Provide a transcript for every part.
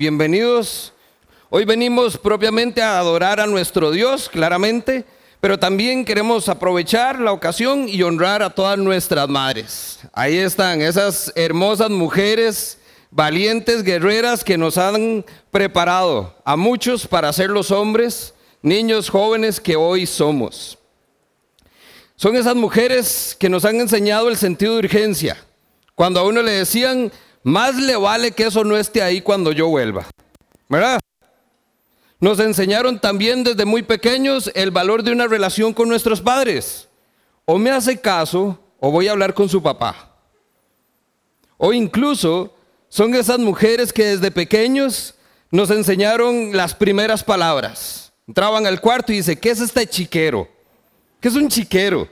bienvenidos. Hoy venimos propiamente a adorar a nuestro Dios, claramente, pero también queremos aprovechar la ocasión y honrar a todas nuestras madres. Ahí están esas hermosas mujeres, valientes guerreras que nos han preparado a muchos para ser los hombres, niños jóvenes que hoy somos. Son esas mujeres que nos han enseñado el sentido de urgencia. Cuando a uno le decían, más le vale que eso no esté ahí cuando yo vuelva. ¿Verdad? Nos enseñaron también desde muy pequeños el valor de una relación con nuestros padres. O me hace caso o voy a hablar con su papá. O incluso son esas mujeres que desde pequeños nos enseñaron las primeras palabras. Entraban al cuarto y dice, ¿qué es este chiquero? ¿Qué es un chiquero?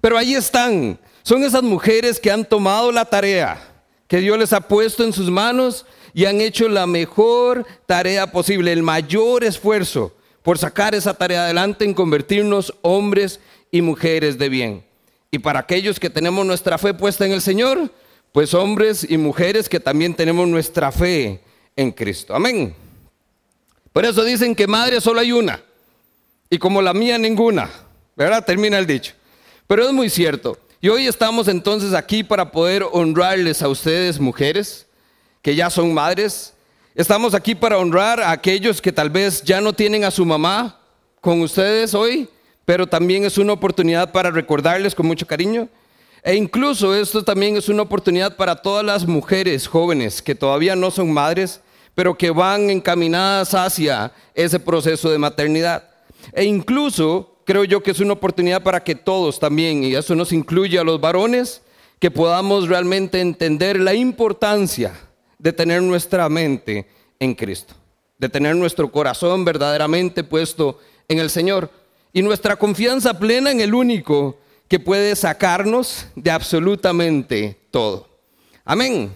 Pero ahí están. Son esas mujeres que han tomado la tarea que Dios les ha puesto en sus manos y han hecho la mejor tarea posible, el mayor esfuerzo por sacar esa tarea adelante en convertirnos hombres y mujeres de bien. Y para aquellos que tenemos nuestra fe puesta en el Señor, pues hombres y mujeres que también tenemos nuestra fe en Cristo. Amén. Por eso dicen que madre solo hay una y como la mía ninguna. ¿Verdad? Termina el dicho. Pero es muy cierto. Y hoy estamos entonces aquí para poder honrarles a ustedes, mujeres, que ya son madres. Estamos aquí para honrar a aquellos que tal vez ya no tienen a su mamá con ustedes hoy, pero también es una oportunidad para recordarles con mucho cariño. E incluso esto también es una oportunidad para todas las mujeres jóvenes que todavía no son madres, pero que van encaminadas hacia ese proceso de maternidad. E incluso creo yo que es una oportunidad para que todos también, y eso nos incluye a los varones, que podamos realmente entender la importancia de tener nuestra mente en Cristo, de tener nuestro corazón verdaderamente puesto en el Señor y nuestra confianza plena en el único que puede sacarnos de absolutamente todo. Amén.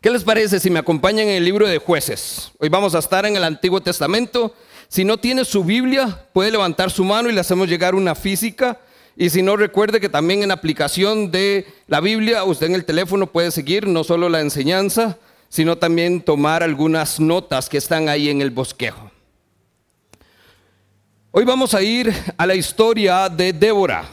¿Qué les parece si me acompañan en el libro de jueces? Hoy vamos a estar en el Antiguo Testamento si no tiene su Biblia, puede levantar su mano y le hacemos llegar una física. Y si no, recuerde que también en aplicación de la Biblia, usted en el teléfono puede seguir no solo la enseñanza, sino también tomar algunas notas que están ahí en el bosquejo. Hoy vamos a ir a la historia de Débora.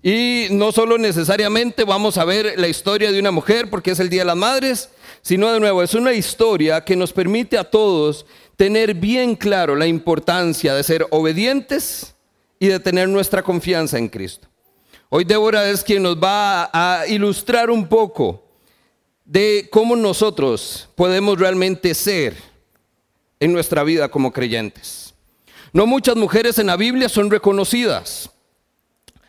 Y no solo necesariamente vamos a ver la historia de una mujer porque es el Día de las Madres, sino de nuevo es una historia que nos permite a todos tener bien claro la importancia de ser obedientes y de tener nuestra confianza en Cristo. Hoy Débora es quien nos va a ilustrar un poco de cómo nosotros podemos realmente ser en nuestra vida como creyentes. No muchas mujeres en la Biblia son reconocidas.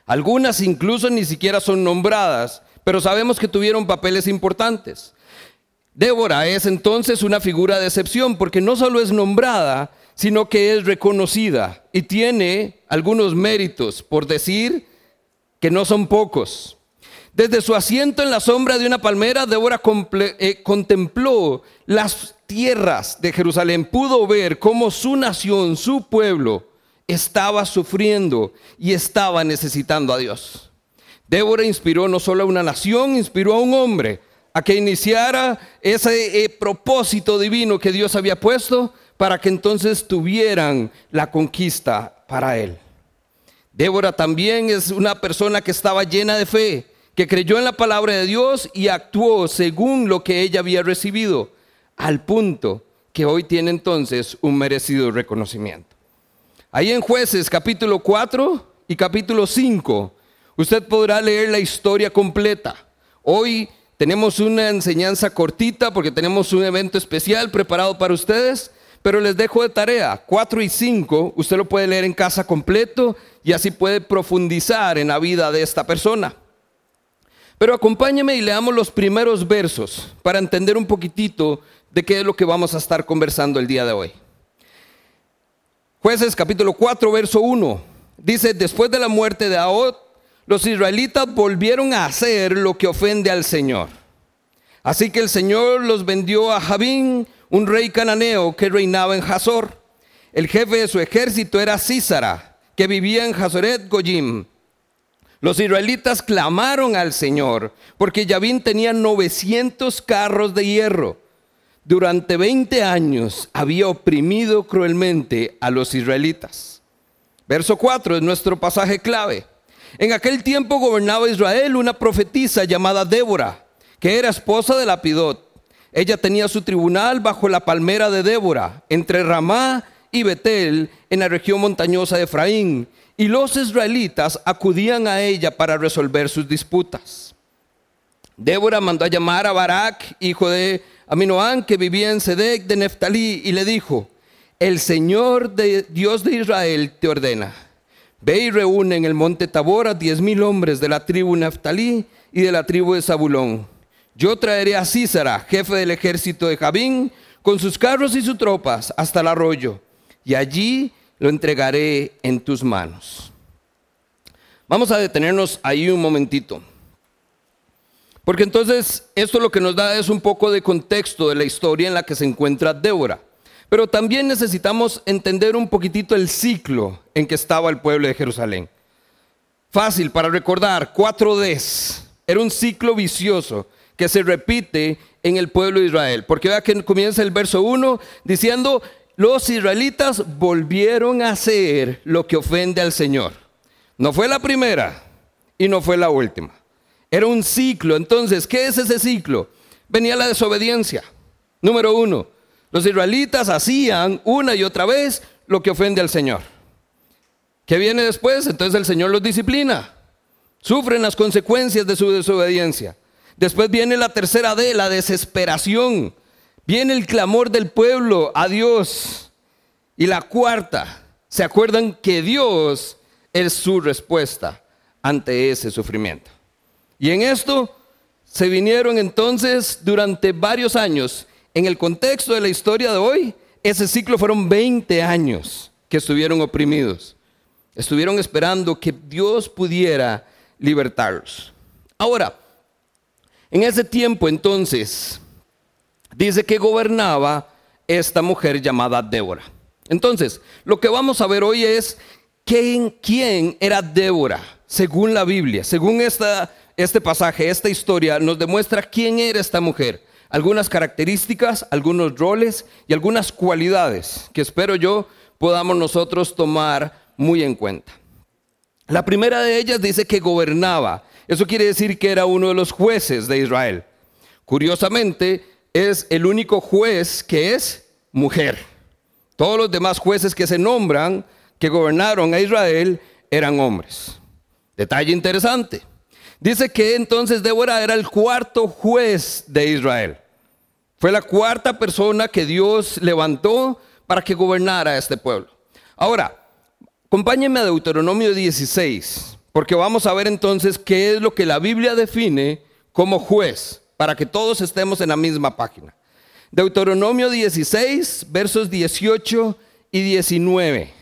Algunas incluso ni siquiera son nombradas, pero sabemos que tuvieron papeles importantes. Débora es entonces una figura de excepción porque no solo es nombrada, sino que es reconocida y tiene algunos méritos, por decir que no son pocos. Desde su asiento en la sombra de una palmera, Débora eh, contempló las tierras de Jerusalén, pudo ver cómo su nación, su pueblo, estaba sufriendo y estaba necesitando a Dios. Débora inspiró no solo a una nación, inspiró a un hombre a que iniciara ese eh, propósito divino que Dios había puesto para que entonces tuvieran la conquista para él. Débora también es una persona que estaba llena de fe, que creyó en la palabra de Dios y actuó según lo que ella había recibido, al punto que hoy tiene entonces un merecido reconocimiento. Ahí en jueces capítulo 4 y capítulo 5, usted podrá leer la historia completa. Hoy tenemos una enseñanza cortita porque tenemos un evento especial preparado para ustedes, pero les dejo de tarea 4 y 5, usted lo puede leer en casa completo y así puede profundizar en la vida de esta persona. Pero acompáñeme y leamos los primeros versos para entender un poquitito de qué es lo que vamos a estar conversando el día de hoy. Jueces capítulo 4, verso 1. Dice, después de la muerte de Ahod, los israelitas volvieron a hacer lo que ofende al Señor. Así que el Señor los vendió a Jabín, un rey cananeo que reinaba en Hazor. El jefe de su ejército era Císara, que vivía en Hazoret Goyim. Los israelitas clamaron al Señor, porque Jabín tenía 900 carros de hierro durante 20 años había oprimido cruelmente a los israelitas. Verso 4 es nuestro pasaje clave. En aquel tiempo gobernaba Israel una profetisa llamada Débora, que era esposa de Lapidot. Ella tenía su tribunal bajo la palmera de Débora, entre Ramá y Betel, en la región montañosa de Efraín, y los israelitas acudían a ella para resolver sus disputas. Débora mandó a llamar a Barak, hijo de Aminoán, que vivía en Sedec de Neftalí, y le dijo, el Señor de Dios de Israel te ordena, ve y reúne en el monte Tabor a diez mil hombres de la tribu Neftalí y de la tribu de Zabulón. Yo traeré a Císara, jefe del ejército de Jabín, con sus carros y sus tropas hasta el arroyo, y allí lo entregaré en tus manos. Vamos a detenernos ahí un momentito. Porque entonces esto lo que nos da es un poco de contexto de la historia en la que se encuentra Débora. Pero también necesitamos entender un poquitito el ciclo en que estaba el pueblo de Jerusalén. Fácil para recordar, cuatro Ds. Era un ciclo vicioso que se repite en el pueblo de Israel. Porque vea que comienza el verso 1 diciendo, los israelitas volvieron a hacer lo que ofende al Señor. No fue la primera y no fue la última. Era un ciclo. Entonces, ¿qué es ese ciclo? Venía la desobediencia. Número uno, los israelitas hacían una y otra vez lo que ofende al Señor. ¿Qué viene después? Entonces el Señor los disciplina. Sufren las consecuencias de su desobediencia. Después viene la tercera D, la desesperación. Viene el clamor del pueblo a Dios. Y la cuarta, ¿se acuerdan que Dios es su respuesta ante ese sufrimiento? Y en esto se vinieron entonces durante varios años. En el contexto de la historia de hoy, ese ciclo fueron 20 años que estuvieron oprimidos. Estuvieron esperando que Dios pudiera libertarlos. Ahora, en ese tiempo entonces, dice que gobernaba esta mujer llamada Débora. Entonces, lo que vamos a ver hoy es quién, quién era Débora, según la Biblia, según esta este pasaje, esta historia, nos demuestra quién era esta mujer, algunas características, algunos roles y algunas cualidades que espero yo podamos nosotros tomar muy en cuenta. La primera de ellas dice que gobernaba. Eso quiere decir que era uno de los jueces de Israel. Curiosamente, es el único juez que es mujer. Todos los demás jueces que se nombran, que gobernaron a Israel, eran hombres. Detalle interesante. Dice que entonces Débora era el cuarto juez de Israel. Fue la cuarta persona que Dios levantó para que gobernara a este pueblo. Ahora, acompáñenme a Deuteronomio 16, porque vamos a ver entonces qué es lo que la Biblia define como juez, para que todos estemos en la misma página. Deuteronomio 16, versos 18 y 19.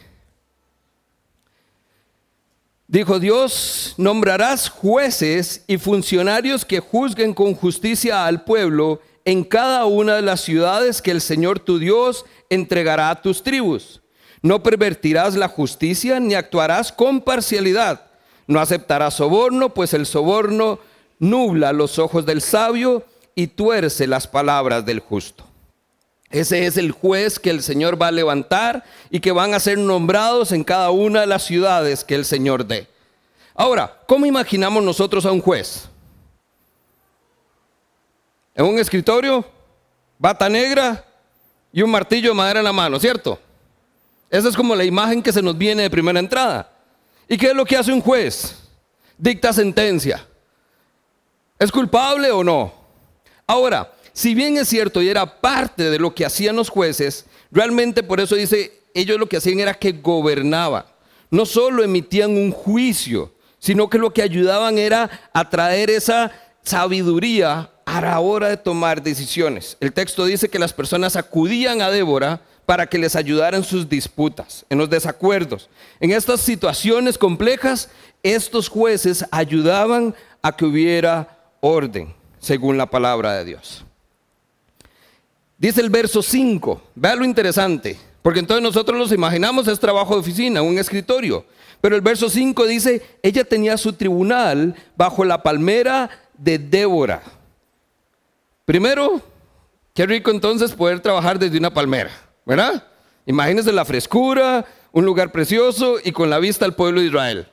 Dijo Dios, nombrarás jueces y funcionarios que juzguen con justicia al pueblo en cada una de las ciudades que el Señor tu Dios entregará a tus tribus. No pervertirás la justicia ni actuarás con parcialidad. No aceptarás soborno, pues el soborno nubla los ojos del sabio y tuerce las palabras del justo. Ese es el juez que el Señor va a levantar y que van a ser nombrados en cada una de las ciudades que el Señor dé. Ahora, ¿cómo imaginamos nosotros a un juez? En un escritorio, bata negra y un martillo de madera en la mano, ¿cierto? Esa es como la imagen que se nos viene de primera entrada. ¿Y qué es lo que hace un juez? Dicta sentencia. ¿Es culpable o no? Ahora, si bien es cierto y era parte de lo que hacían los jueces, realmente por eso dice, ellos lo que hacían era que gobernaban. No solo emitían un juicio, sino que lo que ayudaban era a traer esa sabiduría a la hora de tomar decisiones. El texto dice que las personas acudían a Débora para que les ayudara en sus disputas, en los desacuerdos. En estas situaciones complejas, estos jueces ayudaban a que hubiera orden, según la palabra de Dios. Dice el verso 5, vea lo interesante, porque entonces nosotros nos imaginamos es trabajo de oficina, un escritorio. Pero el verso 5 dice, ella tenía su tribunal bajo la palmera de Débora. Primero, Qué rico entonces poder trabajar desde una palmera, ¿verdad? Imagínense la frescura, un lugar precioso y con la vista al pueblo de Israel.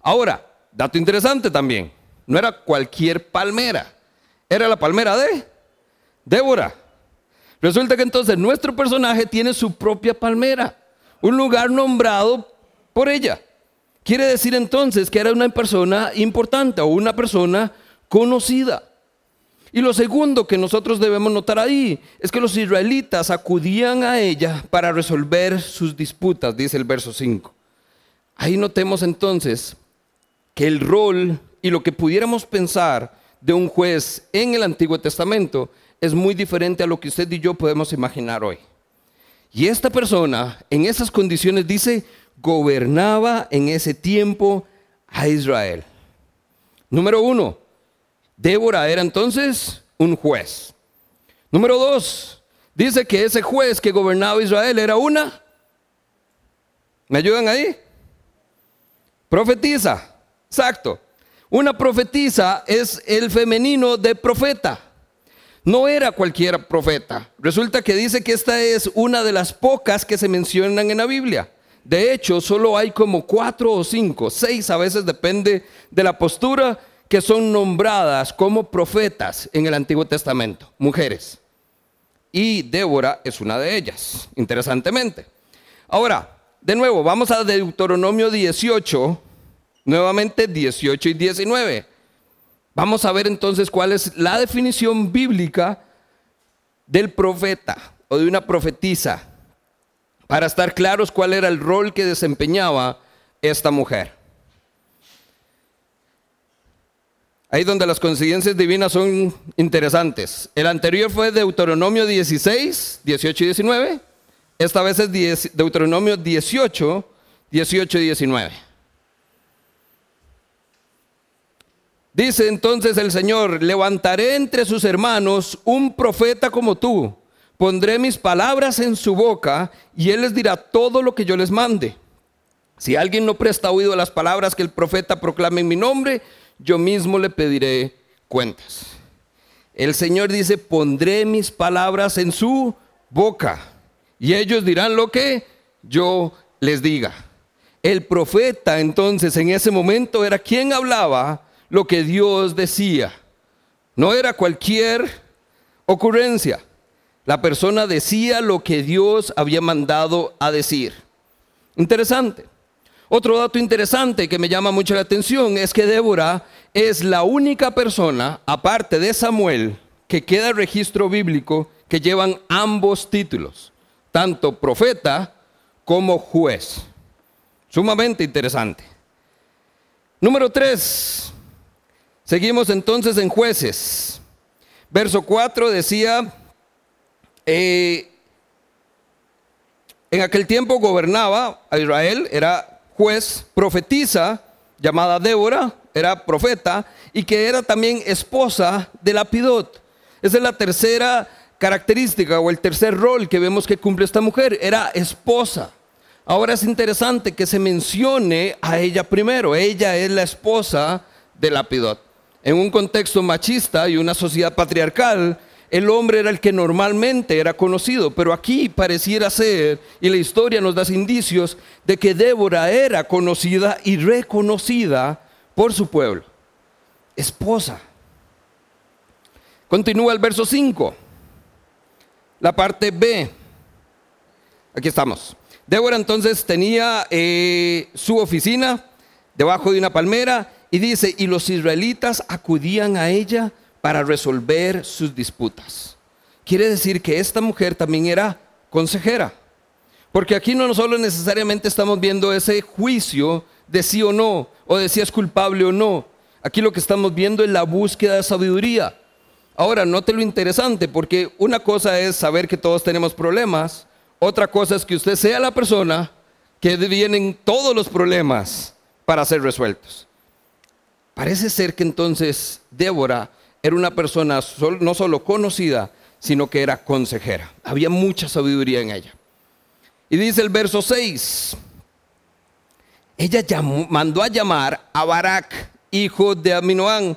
Ahora, dato interesante también, no era cualquier palmera, era la palmera de Débora. Resulta que entonces nuestro personaje tiene su propia palmera, un lugar nombrado por ella. Quiere decir entonces que era una persona importante o una persona conocida. Y lo segundo que nosotros debemos notar ahí es que los israelitas acudían a ella para resolver sus disputas, dice el verso 5. Ahí notemos entonces que el rol y lo que pudiéramos pensar de un juez en el Antiguo Testamento es muy diferente a lo que usted y yo podemos imaginar hoy. Y esta persona, en esas condiciones, dice, gobernaba en ese tiempo a Israel. Número uno, Débora era entonces un juez. Número dos, dice que ese juez que gobernaba Israel era una. ¿Me ayudan ahí? Profetiza. Exacto. Una profetisa es el femenino de profeta. No era cualquier profeta. Resulta que dice que esta es una de las pocas que se mencionan en la Biblia. De hecho, solo hay como cuatro o cinco, seis a veces depende de la postura que son nombradas como profetas en el Antiguo Testamento, mujeres. Y Débora es una de ellas, interesantemente. Ahora, de nuevo, vamos a Deuteronomio 18, nuevamente 18 y 19. Vamos a ver entonces cuál es la definición bíblica del profeta o de una profetisa, para estar claros cuál era el rol que desempeñaba esta mujer. Ahí donde las coincidencias divinas son interesantes. El anterior fue Deuteronomio 16, 18 y 19. Esta vez es Deuteronomio 18, 18 y 19. Dice entonces el Señor, levantaré entre sus hermanos un profeta como tú, pondré mis palabras en su boca y él les dirá todo lo que yo les mande. Si alguien no presta oído a las palabras que el profeta proclame en mi nombre, yo mismo le pediré cuentas. El Señor dice, pondré mis palabras en su boca y ellos dirán lo que yo les diga. El profeta entonces en ese momento era quien hablaba lo que Dios decía. No era cualquier ocurrencia. La persona decía lo que Dios había mandado a decir. Interesante. Otro dato interesante que me llama mucho la atención es que Débora es la única persona, aparte de Samuel, que queda registro bíblico que llevan ambos títulos, tanto profeta como juez. Sumamente interesante. Número 3. Seguimos entonces en jueces. Verso 4 decía, eh, en aquel tiempo gobernaba a Israel, era juez, profetiza, llamada Débora, era profeta, y que era también esposa de Lapidot. Esa es la tercera característica o el tercer rol que vemos que cumple esta mujer, era esposa. Ahora es interesante que se mencione a ella primero, ella es la esposa de Lapidot. En un contexto machista y una sociedad patriarcal, el hombre era el que normalmente era conocido, pero aquí pareciera ser, y la historia nos da indicios, de que Débora era conocida y reconocida por su pueblo. Esposa. Continúa el verso 5, la parte B. Aquí estamos. Débora entonces tenía eh, su oficina debajo de una palmera y dice, y los israelitas acudían a ella para resolver sus disputas. Quiere decir que esta mujer también era consejera. Porque aquí no solo necesariamente estamos viendo ese juicio de sí o no, o de si es culpable o no. Aquí lo que estamos viendo es la búsqueda de sabiduría. Ahora, note lo interesante, porque una cosa es saber que todos tenemos problemas, otra cosa es que usted sea la persona que vienen todos los problemas para ser resueltos. Parece ser que entonces Débora era una persona no solo conocida, sino que era consejera. Había mucha sabiduría en ella. Y dice el verso 6, ella mandó a llamar a Barak, hijo de Aminoán.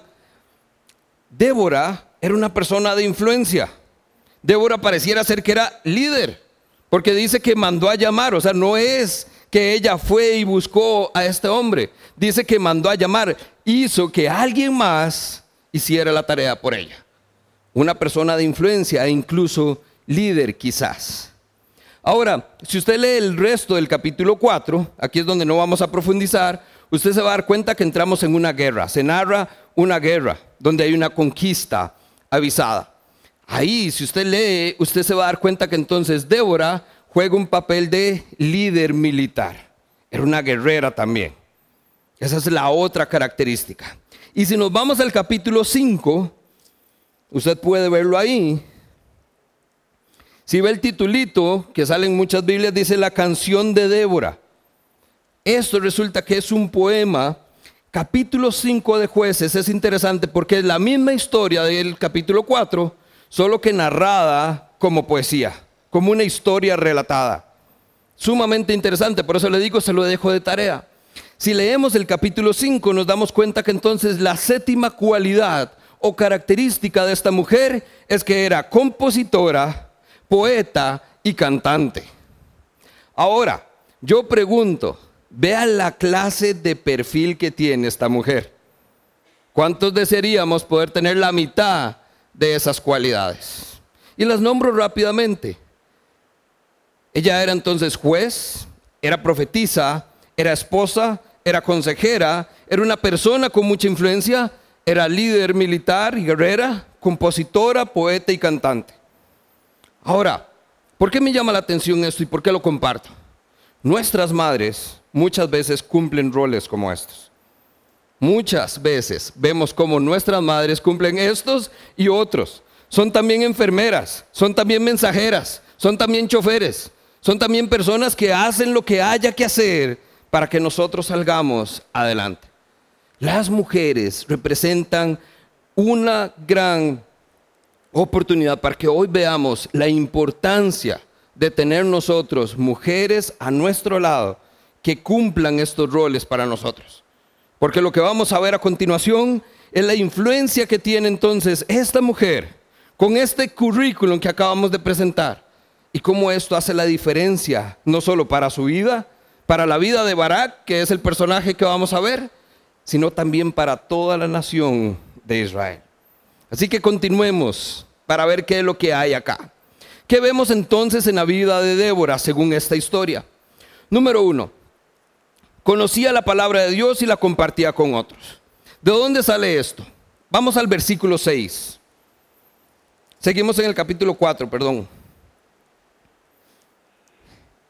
Débora era una persona de influencia. Débora pareciera ser que era líder, porque dice que mandó a llamar, o sea, no es que ella fue y buscó a este hombre, dice que mandó a llamar, hizo que alguien más hiciera la tarea por ella. Una persona de influencia e incluso líder quizás. Ahora, si usted lee el resto del capítulo 4, aquí es donde no vamos a profundizar, usted se va a dar cuenta que entramos en una guerra. Se narra una guerra donde hay una conquista avisada. Ahí, si usted lee, usted se va a dar cuenta que entonces Débora juega un papel de líder militar. Era una guerrera también. Esa es la otra característica. Y si nos vamos al capítulo 5, usted puede verlo ahí. Si ve el titulito que sale en muchas Biblias, dice la canción de Débora. Esto resulta que es un poema. Capítulo 5 de jueces es interesante porque es la misma historia del capítulo 4, solo que narrada como poesía, como una historia relatada. Sumamente interesante, por eso le digo, se lo dejo de tarea. Si leemos el capítulo 5 nos damos cuenta que entonces la séptima cualidad o característica de esta mujer es que era compositora, poeta y cantante. Ahora, yo pregunto, vean la clase de perfil que tiene esta mujer. ¿Cuántos desearíamos poder tener la mitad de esas cualidades? Y las nombro rápidamente. Ella era entonces juez, era profetisa, era esposa, era consejera, era una persona con mucha influencia, era líder militar y guerrera, compositora, poeta y cantante. Ahora, ¿por qué me llama la atención esto y por qué lo comparto? Nuestras madres muchas veces cumplen roles como estos. Muchas veces vemos cómo nuestras madres cumplen estos y otros. Son también enfermeras, son también mensajeras, son también choferes, son también personas que hacen lo que haya que hacer para que nosotros salgamos adelante. Las mujeres representan una gran oportunidad para que hoy veamos la importancia de tener nosotros mujeres a nuestro lado que cumplan estos roles para nosotros. Porque lo que vamos a ver a continuación es la influencia que tiene entonces esta mujer con este currículum que acabamos de presentar y cómo esto hace la diferencia, no solo para su vida, para la vida de Barak, que es el personaje que vamos a ver, sino también para toda la nación de Israel. Así que continuemos para ver qué es lo que hay acá. ¿Qué vemos entonces en la vida de Débora según esta historia? Número uno, conocía la palabra de Dios y la compartía con otros. ¿De dónde sale esto? Vamos al versículo 6. Seguimos en el capítulo 4, perdón.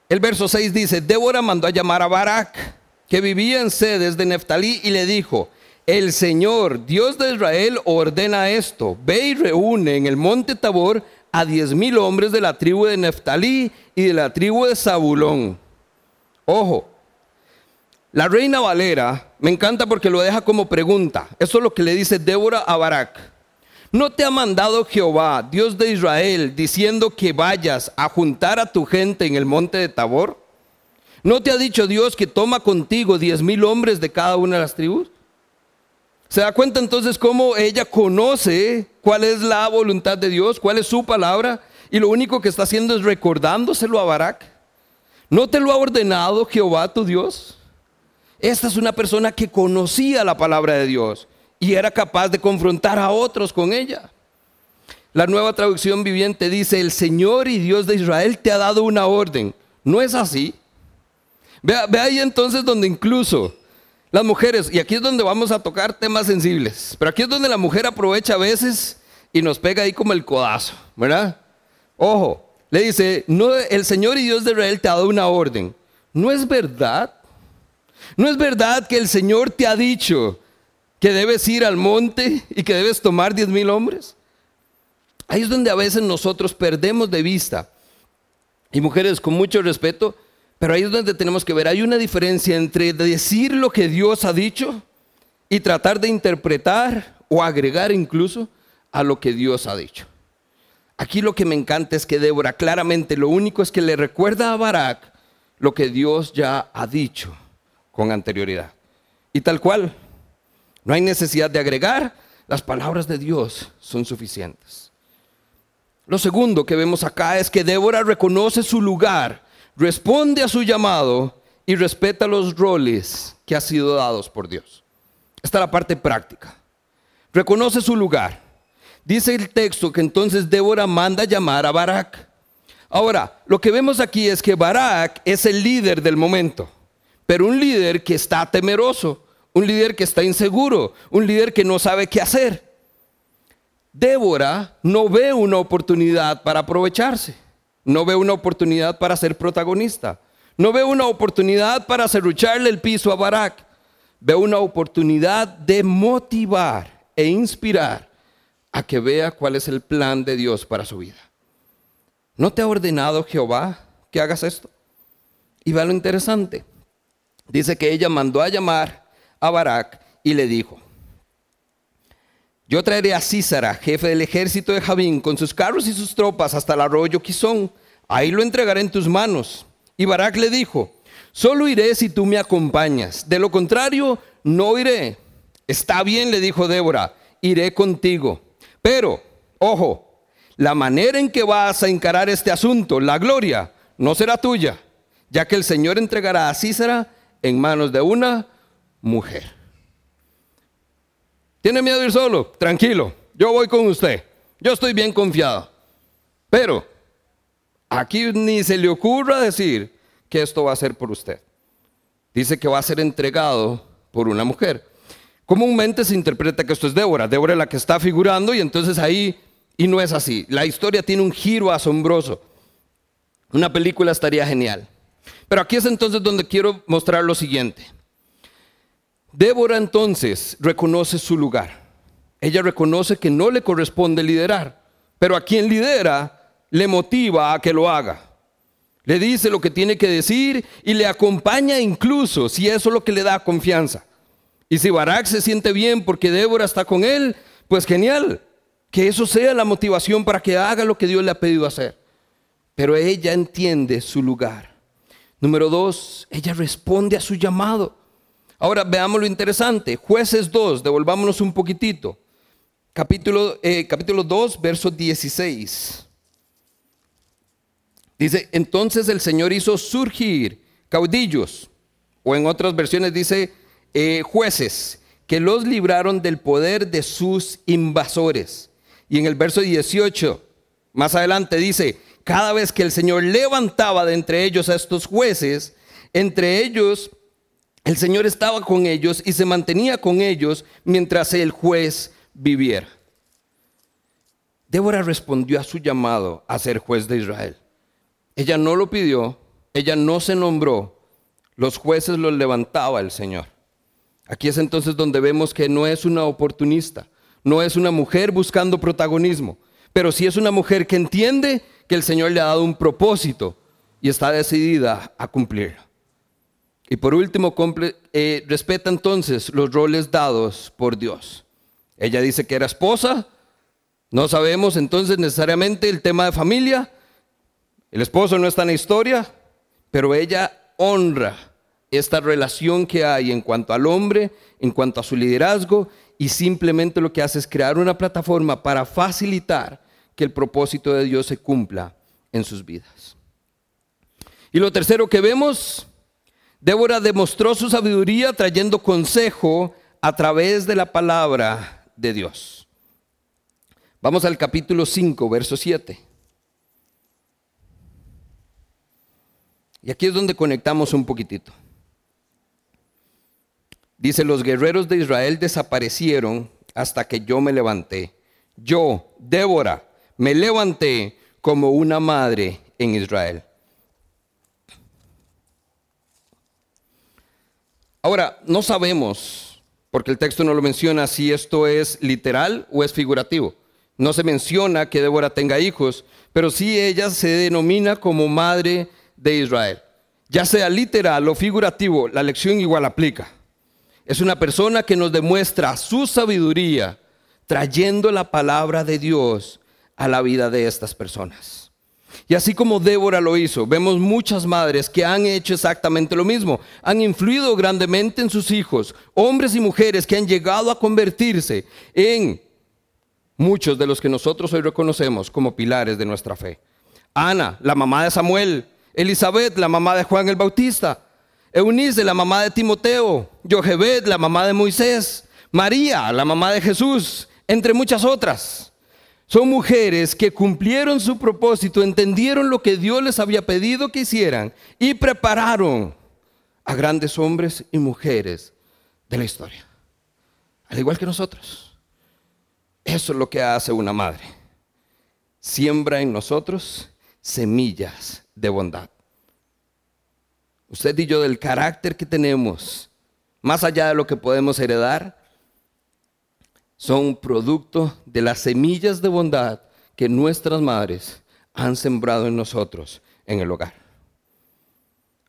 El verso 6 dice, Débora mandó a llamar a Barak, que vivía en sedes de Neftalí, y le dijo, el Señor, Dios de Israel, ordena esto, ve y reúne en el monte Tabor a diez mil hombres de la tribu de Neftalí y de la tribu de Zabulón. Ojo, la reina Valera me encanta porque lo deja como pregunta. Eso es lo que le dice Débora a Barak. ¿No te ha mandado Jehová, Dios de Israel, diciendo que vayas a juntar a tu gente en el monte de Tabor? ¿No te ha dicho Dios que toma contigo diez mil hombres de cada una de las tribus? ¿Se da cuenta entonces cómo ella conoce cuál es la voluntad de Dios, cuál es su palabra? Y lo único que está haciendo es recordándoselo a Barak. ¿No te lo ha ordenado Jehová tu Dios? Esta es una persona que conocía la palabra de Dios y era capaz de confrontar a otros con ella. La nueva traducción viviente dice, el Señor y Dios de Israel te ha dado una orden. No es así. Ve, ahí entonces donde incluso las mujeres, y aquí es donde vamos a tocar temas sensibles, pero aquí es donde la mujer aprovecha a veces y nos pega ahí como el codazo, ¿verdad? Ojo, le dice, no, el Señor y Dios de Israel te ha dado una orden. ¿No es verdad? ¿No es verdad que el Señor te ha dicho, que debes ir al monte y que debes tomar diez mil hombres. Ahí es donde a veces nosotros perdemos de vista. Y mujeres, con mucho respeto, pero ahí es donde tenemos que ver, hay una diferencia entre decir lo que Dios ha dicho y tratar de interpretar o agregar incluso a lo que Dios ha dicho. Aquí lo que me encanta es que Débora claramente lo único es que le recuerda a Barak lo que Dios ya ha dicho con anterioridad. Y tal cual, no hay necesidad de agregar, las palabras de Dios son suficientes. Lo segundo que vemos acá es que Débora reconoce su lugar, responde a su llamado y respeta los roles que ha sido dados por Dios. Esta es la parte práctica. Reconoce su lugar. Dice el texto que entonces Débora manda llamar a Barak. Ahora, lo que vemos aquí es que Barak es el líder del momento, pero un líder que está temeroso, un líder que está inseguro, un líder que no sabe qué hacer. Débora no ve una oportunidad para aprovecharse, no ve una oportunidad para ser protagonista, no ve una oportunidad para serrucharle el piso a Barak, ve una oportunidad de motivar e inspirar a que vea cuál es el plan de Dios para su vida. ¿No te ha ordenado Jehová que hagas esto? Y va lo interesante. Dice que ella mandó a llamar a Barak y le dijo, yo traeré a Císara, jefe del ejército de Javín, con sus carros y sus tropas hasta el arroyo Quizón. Ahí lo entregaré en tus manos. Y Barak le dijo, solo iré si tú me acompañas. De lo contrario, no iré. Está bien, le dijo Débora, iré contigo. Pero, ojo, la manera en que vas a encarar este asunto, la gloria, no será tuya, ya que el Señor entregará a Císara en manos de una mujer. ¿Tiene miedo de ir solo? Tranquilo, yo voy con usted. Yo estoy bien confiado. Pero aquí ni se le ocurra decir que esto va a ser por usted. Dice que va a ser entregado por una mujer. Comúnmente se interpreta que esto es Débora. Débora es la que está figurando y entonces ahí, y no es así. La historia tiene un giro asombroso. Una película estaría genial. Pero aquí es entonces donde quiero mostrar lo siguiente. Débora entonces reconoce su lugar. Ella reconoce que no le corresponde liderar, pero a quien lidera le motiva a que lo haga. Le dice lo que tiene que decir y le acompaña incluso si eso es lo que le da confianza. Y si Barak se siente bien porque Débora está con él, pues genial. Que eso sea la motivación para que haga lo que Dios le ha pedido hacer. Pero ella entiende su lugar. Número dos, ella responde a su llamado. Ahora veamos lo interesante. Jueces 2, devolvámonos un poquitito. Capítulo, eh, capítulo 2, verso 16. Dice, entonces el Señor hizo surgir caudillos, o en otras versiones dice eh, jueces, que los libraron del poder de sus invasores. Y en el verso 18, más adelante dice, cada vez que el Señor levantaba de entre ellos a estos jueces, entre ellos el Señor estaba con ellos y se mantenía con ellos mientras el juez viviera. Débora respondió a su llamado a ser juez de Israel. Ella no lo pidió, ella no se nombró, los jueces los levantaba el Señor. Aquí es entonces donde vemos que no es una oportunista, no es una mujer buscando protagonismo, pero sí es una mujer que entiende que el Señor le ha dado un propósito y está decidida a cumplirlo. Y por último, eh, respeta entonces los roles dados por Dios. Ella dice que era esposa, no sabemos entonces necesariamente el tema de familia, el esposo no está en la historia, pero ella honra esta relación que hay en cuanto al hombre, en cuanto a su liderazgo, y simplemente lo que hace es crear una plataforma para facilitar que el propósito de Dios se cumpla en sus vidas. Y lo tercero que vemos Débora demostró su sabiduría trayendo consejo a través de la palabra de Dios. Vamos al capítulo 5, verso 7. Y aquí es donde conectamos un poquitito. Dice, los guerreros de Israel desaparecieron hasta que yo me levanté. Yo, Débora, me levanté como una madre en Israel. Ahora, no sabemos, porque el texto no lo menciona, si esto es literal o es figurativo. No se menciona que Débora tenga hijos, pero sí ella se denomina como madre de Israel. Ya sea literal o figurativo, la lección igual aplica. Es una persona que nos demuestra su sabiduría trayendo la palabra de Dios a la vida de estas personas. Y así como Débora lo hizo, vemos muchas madres que han hecho exactamente lo mismo. Han influido grandemente en sus hijos, hombres y mujeres que han llegado a convertirse en muchos de los que nosotros hoy reconocemos como pilares de nuestra fe. Ana, la mamá de Samuel, Elizabeth, la mamá de Juan el Bautista, Eunice, la mamá de Timoteo, Jochebed, la mamá de Moisés, María, la mamá de Jesús, entre muchas otras. Son mujeres que cumplieron su propósito, entendieron lo que Dios les había pedido que hicieran y prepararon a grandes hombres y mujeres de la historia. Al igual que nosotros. Eso es lo que hace una madre. Siembra en nosotros semillas de bondad. Usted y yo del carácter que tenemos, más allá de lo que podemos heredar, son producto de las semillas de bondad que nuestras madres han sembrado en nosotros en el hogar.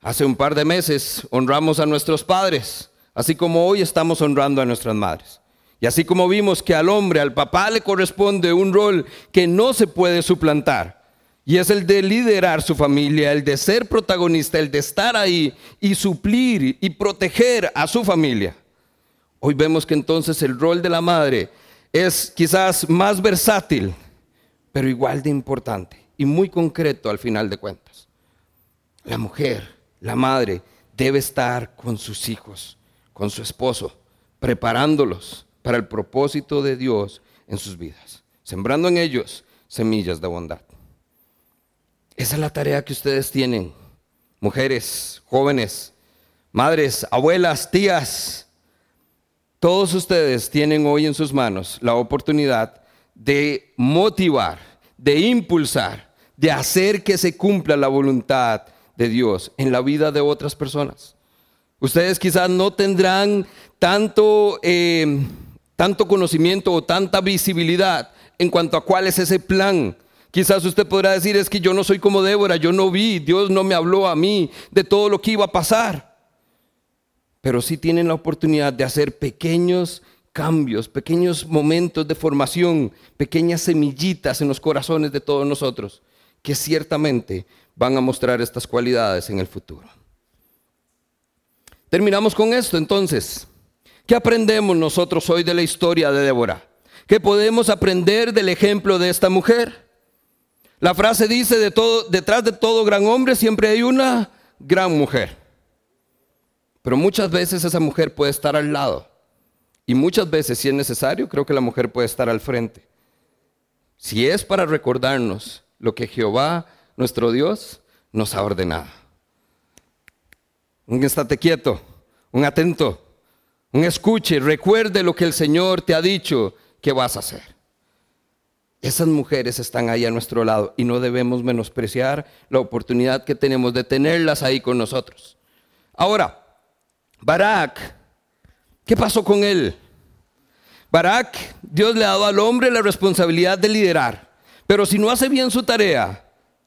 Hace un par de meses honramos a nuestros padres, así como hoy estamos honrando a nuestras madres. Y así como vimos que al hombre, al papá le corresponde un rol que no se puede suplantar, y es el de liderar su familia, el de ser protagonista, el de estar ahí y suplir y proteger a su familia. Hoy vemos que entonces el rol de la madre es quizás más versátil, pero igual de importante y muy concreto al final de cuentas. La mujer, la madre, debe estar con sus hijos, con su esposo, preparándolos para el propósito de Dios en sus vidas, sembrando en ellos semillas de bondad. Esa es la tarea que ustedes tienen, mujeres, jóvenes, madres, abuelas, tías, todos ustedes tienen hoy en sus manos la oportunidad de motivar, de impulsar, de hacer que se cumpla la voluntad de Dios en la vida de otras personas. Ustedes quizás no tendrán tanto, eh, tanto conocimiento o tanta visibilidad en cuanto a cuál es ese plan. Quizás usted podrá decir, es que yo no soy como Débora, yo no vi, Dios no me habló a mí de todo lo que iba a pasar pero sí tienen la oportunidad de hacer pequeños cambios, pequeños momentos de formación, pequeñas semillitas en los corazones de todos nosotros, que ciertamente van a mostrar estas cualidades en el futuro. Terminamos con esto entonces. ¿Qué aprendemos nosotros hoy de la historia de Débora? ¿Qué podemos aprender del ejemplo de esta mujer? La frase dice, detrás de todo gran hombre siempre hay una gran mujer. Pero muchas veces esa mujer puede estar al lado. Y muchas veces, si es necesario, creo que la mujer puede estar al frente. Si es para recordarnos lo que Jehová, nuestro Dios, nos ha ordenado. Un estate quieto, un atento, un escuche, recuerde lo que el Señor te ha dicho que vas a hacer. Esas mujeres están ahí a nuestro lado y no debemos menospreciar la oportunidad que tenemos de tenerlas ahí con nosotros. Ahora, Barak, ¿qué pasó con él? Barak, Dios le ha dado al hombre la responsabilidad de liderar, pero si no hace bien su tarea,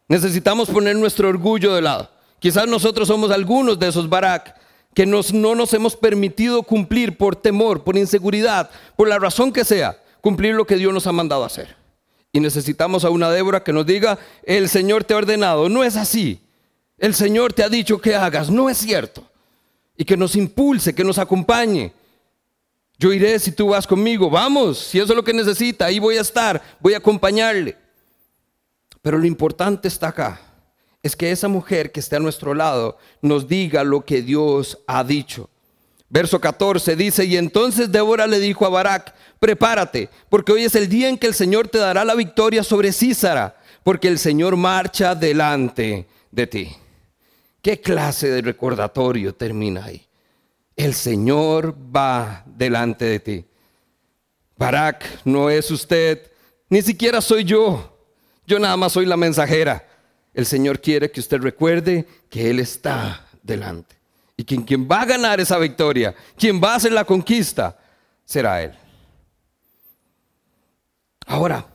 necesitamos poner nuestro orgullo de lado. Quizás nosotros somos algunos de esos Barak que no nos hemos permitido cumplir por temor, por inseguridad, por la razón que sea, cumplir lo que Dios nos ha mandado hacer. Y necesitamos a una Débora que nos diga, el Señor te ha ordenado, no es así. El Señor te ha dicho que hagas, no es cierto y que nos impulse, que nos acompañe. Yo iré si tú vas conmigo, vamos, si eso es lo que necesita, ahí voy a estar, voy a acompañarle. Pero lo importante está acá, es que esa mujer que esté a nuestro lado nos diga lo que Dios ha dicho. Verso 14 dice, y entonces Débora le dijo a Barak, prepárate, porque hoy es el día en que el Señor te dará la victoria sobre Císara, porque el Señor marcha delante de ti. ¿Qué clase de recordatorio termina ahí? El Señor va delante de ti. Barak, no es usted, ni siquiera soy yo. Yo nada más soy la mensajera. El Señor quiere que usted recuerde que Él está delante. Y quien, quien va a ganar esa victoria, quien va a hacer la conquista, será Él. Ahora,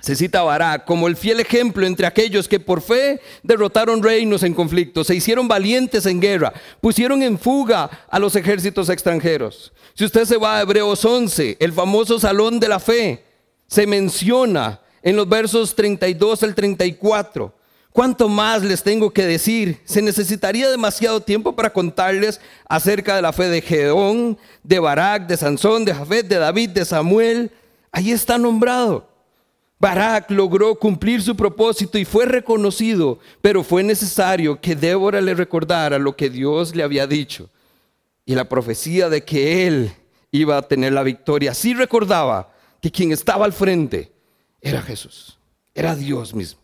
se cita Barak como el fiel ejemplo entre aquellos que por fe derrotaron reinos en conflicto, se hicieron valientes en guerra, pusieron en fuga a los ejércitos extranjeros. Si usted se va a Hebreos 11, el famoso salón de la fe, se menciona en los versos 32 al 34. ¿Cuánto más les tengo que decir? Se necesitaría demasiado tiempo para contarles acerca de la fe de Gedeón, de Barak, de Sansón, de Jafet, de David, de Samuel, Ahí está nombrado. Barak logró cumplir su propósito y fue reconocido, pero fue necesario que Débora le recordara lo que Dios le había dicho y la profecía de que él iba a tener la victoria. Sí recordaba que quien estaba al frente era Jesús, era Dios mismo.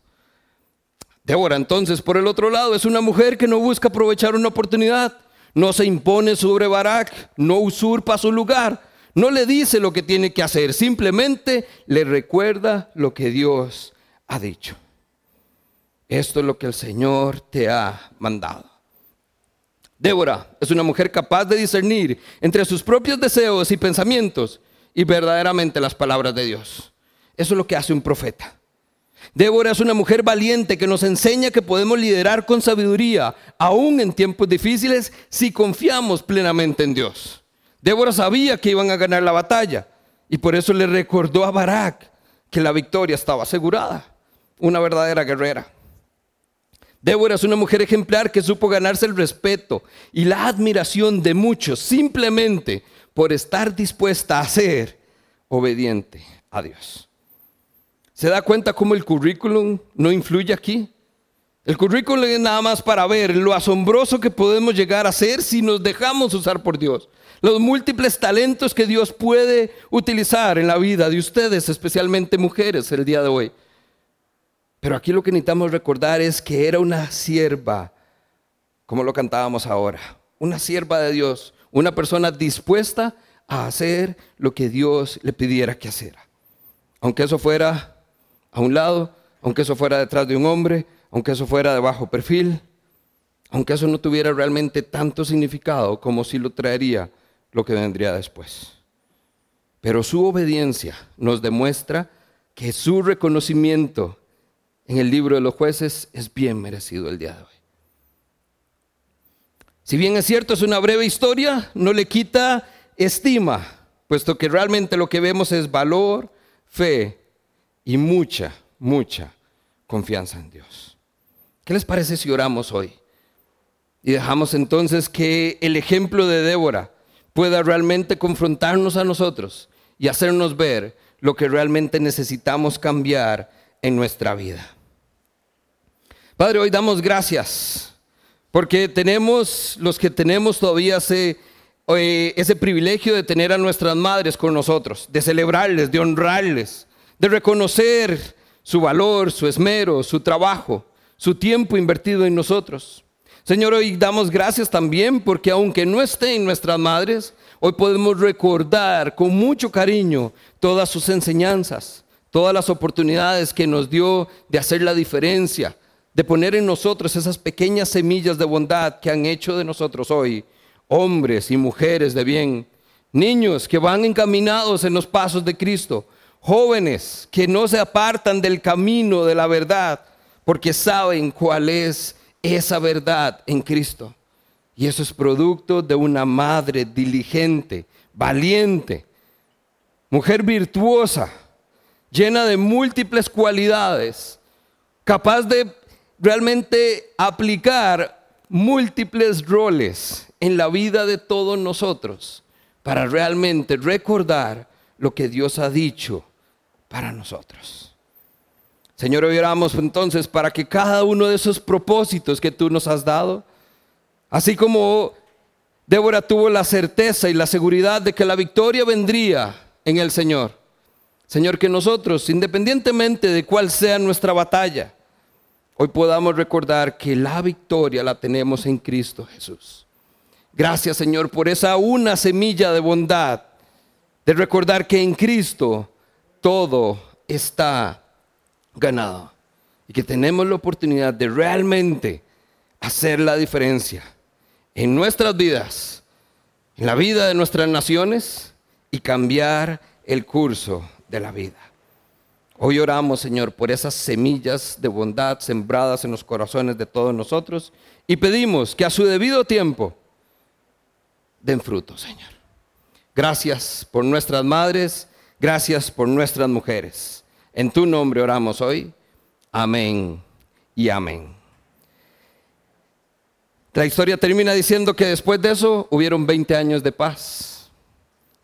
Débora entonces, por el otro lado, es una mujer que no busca aprovechar una oportunidad, no se impone sobre Barak, no usurpa su lugar, no le dice lo que tiene que hacer, simplemente le recuerda lo que Dios ha dicho. Esto es lo que el Señor te ha mandado. Débora es una mujer capaz de discernir entre sus propios deseos y pensamientos y verdaderamente las palabras de Dios. Eso es lo que hace un profeta. Débora es una mujer valiente que nos enseña que podemos liderar con sabiduría, aún en tiempos difíciles, si confiamos plenamente en Dios. Débora sabía que iban a ganar la batalla y por eso le recordó a Barak que la victoria estaba asegurada. Una verdadera guerrera. Débora es una mujer ejemplar que supo ganarse el respeto y la admiración de muchos simplemente por estar dispuesta a ser obediente a Dios. ¿Se da cuenta cómo el currículum no influye aquí? El currículum es nada más para ver lo asombroso que podemos llegar a ser si nos dejamos usar por Dios los múltiples talentos que Dios puede utilizar en la vida de ustedes, especialmente mujeres, el día de hoy. Pero aquí lo que necesitamos recordar es que era una sierva, como lo cantábamos ahora, una sierva de Dios, una persona dispuesta a hacer lo que Dios le pidiera que hiciera. Aunque eso fuera a un lado, aunque eso fuera detrás de un hombre, aunque eso fuera de bajo perfil, aunque eso no tuviera realmente tanto significado como si lo traería lo que vendría después. Pero su obediencia nos demuestra que su reconocimiento en el libro de los jueces es bien merecido el día de hoy. Si bien es cierto, es una breve historia, no le quita estima, puesto que realmente lo que vemos es valor, fe y mucha, mucha confianza en Dios. ¿Qué les parece si oramos hoy? Y dejamos entonces que el ejemplo de Débora pueda realmente confrontarnos a nosotros y hacernos ver lo que realmente necesitamos cambiar en nuestra vida. Padre, hoy damos gracias porque tenemos, los que tenemos todavía ese, eh, ese privilegio de tener a nuestras madres con nosotros, de celebrarles, de honrarles, de reconocer su valor, su esmero, su trabajo, su tiempo invertido en nosotros. Señor, hoy damos gracias también porque aunque no estén nuestras madres, hoy podemos recordar con mucho cariño todas sus enseñanzas, todas las oportunidades que nos dio de hacer la diferencia, de poner en nosotros esas pequeñas semillas de bondad que han hecho de nosotros hoy hombres y mujeres de bien, niños que van encaminados en los pasos de Cristo, jóvenes que no se apartan del camino de la verdad porque saben cuál es esa verdad en Cristo. Y eso es producto de una madre diligente, valiente, mujer virtuosa, llena de múltiples cualidades, capaz de realmente aplicar múltiples roles en la vida de todos nosotros para realmente recordar lo que Dios ha dicho para nosotros. Señor, hoy oramos entonces para que cada uno de esos propósitos que tú nos has dado, así como Débora tuvo la certeza y la seguridad de que la victoria vendría en el Señor. Señor, que nosotros, independientemente de cuál sea nuestra batalla, hoy podamos recordar que la victoria la tenemos en Cristo Jesús. Gracias, Señor, por esa una semilla de bondad, de recordar que en Cristo todo está ganado y que tenemos la oportunidad de realmente hacer la diferencia en nuestras vidas, en la vida de nuestras naciones y cambiar el curso de la vida. Hoy oramos, Señor, por esas semillas de bondad sembradas en los corazones de todos nosotros y pedimos que a su debido tiempo den fruto, Señor. Gracias por nuestras madres, gracias por nuestras mujeres. En tu nombre oramos hoy. Amén y amén. La historia termina diciendo que después de eso hubieron 20 años de paz.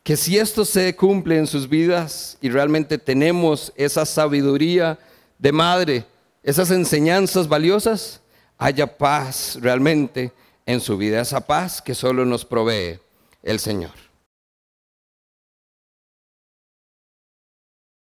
que si esto se cumple en sus vidas y realmente tenemos esa sabiduría de madre, esas enseñanzas valiosas, haya paz realmente en su vida, esa paz que solo nos provee el Señor.